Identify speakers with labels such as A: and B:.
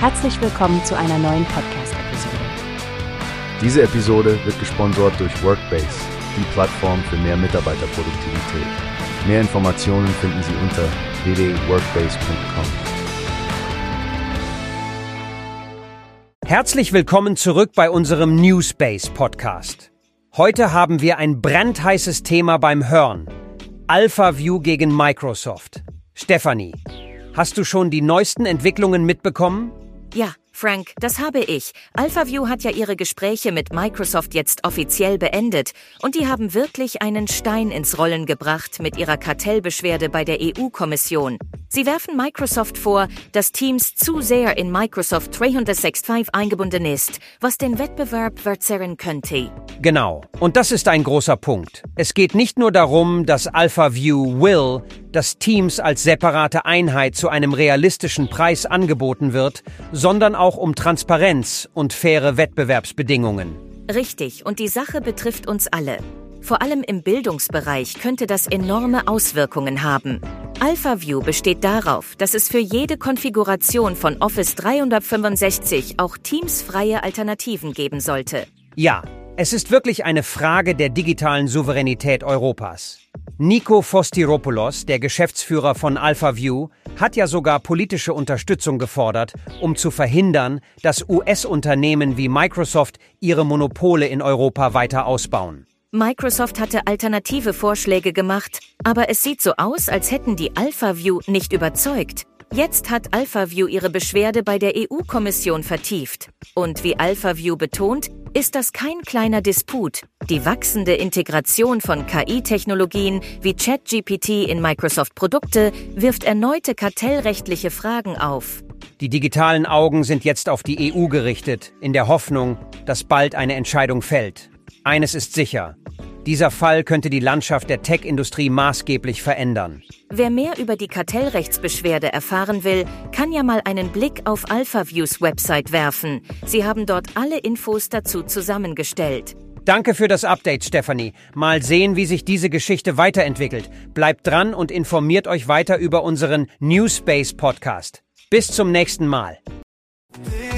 A: Herzlich willkommen zu einer neuen Podcast-Episode.
B: Diese Episode wird gesponsert durch Workbase, die Plattform für mehr Mitarbeiterproduktivität. Mehr Informationen finden Sie unter www.workbase.com.
C: Herzlich willkommen zurück bei unserem Newspace Podcast. Heute haben wir ein brandheißes Thema beim Hören. AlphaView gegen Microsoft. Stephanie, hast du schon die neuesten Entwicklungen mitbekommen?
D: Ja, Frank, das habe ich. AlphaView hat ja ihre Gespräche mit Microsoft jetzt offiziell beendet und die haben wirklich einen Stein ins Rollen gebracht mit ihrer Kartellbeschwerde bei der EU-Kommission. Sie werfen Microsoft vor, dass Teams zu sehr in Microsoft 365 eingebunden ist, was den Wettbewerb verzerren könnte.
C: Genau. Und das ist ein großer Punkt. Es geht nicht nur darum, dass AlphaView will, dass Teams als separate Einheit zu einem realistischen Preis angeboten wird, sondern auch um Transparenz und faire Wettbewerbsbedingungen.
D: Richtig, und die Sache betrifft uns alle. Vor allem im Bildungsbereich könnte das enorme Auswirkungen haben. AlphaView besteht darauf, dass es für jede Konfiguration von Office 365 auch teamsfreie Alternativen geben sollte.
C: Ja, es ist wirklich eine Frage der digitalen Souveränität Europas. Nico Fostiropoulos, der Geschäftsführer von AlphaView, hat ja sogar politische Unterstützung gefordert, um zu verhindern, dass US-Unternehmen wie Microsoft ihre Monopole in Europa weiter ausbauen.
D: Microsoft hatte alternative Vorschläge gemacht, aber es sieht so aus, als hätten die AlphaView nicht überzeugt. Jetzt hat AlphaView ihre Beschwerde bei der EU-Kommission vertieft. Und wie AlphaView betont, ist das kein kleiner Disput. Die wachsende Integration von KI-Technologien wie ChatGPT in Microsoft-Produkte wirft erneute kartellrechtliche Fragen auf.
C: Die digitalen Augen sind jetzt auf die EU gerichtet, in der Hoffnung, dass bald eine Entscheidung fällt. Eines ist sicher. Dieser Fall könnte die Landschaft der Tech-Industrie maßgeblich verändern.
D: Wer mehr über die Kartellrechtsbeschwerde erfahren will, kann ja mal einen Blick auf AlphaViews Website werfen. Sie haben dort alle Infos dazu zusammengestellt.
C: Danke für das Update, Stephanie. Mal sehen, wie sich diese Geschichte weiterentwickelt. Bleibt dran und informiert euch weiter über unseren Newspace Podcast. Bis zum nächsten Mal.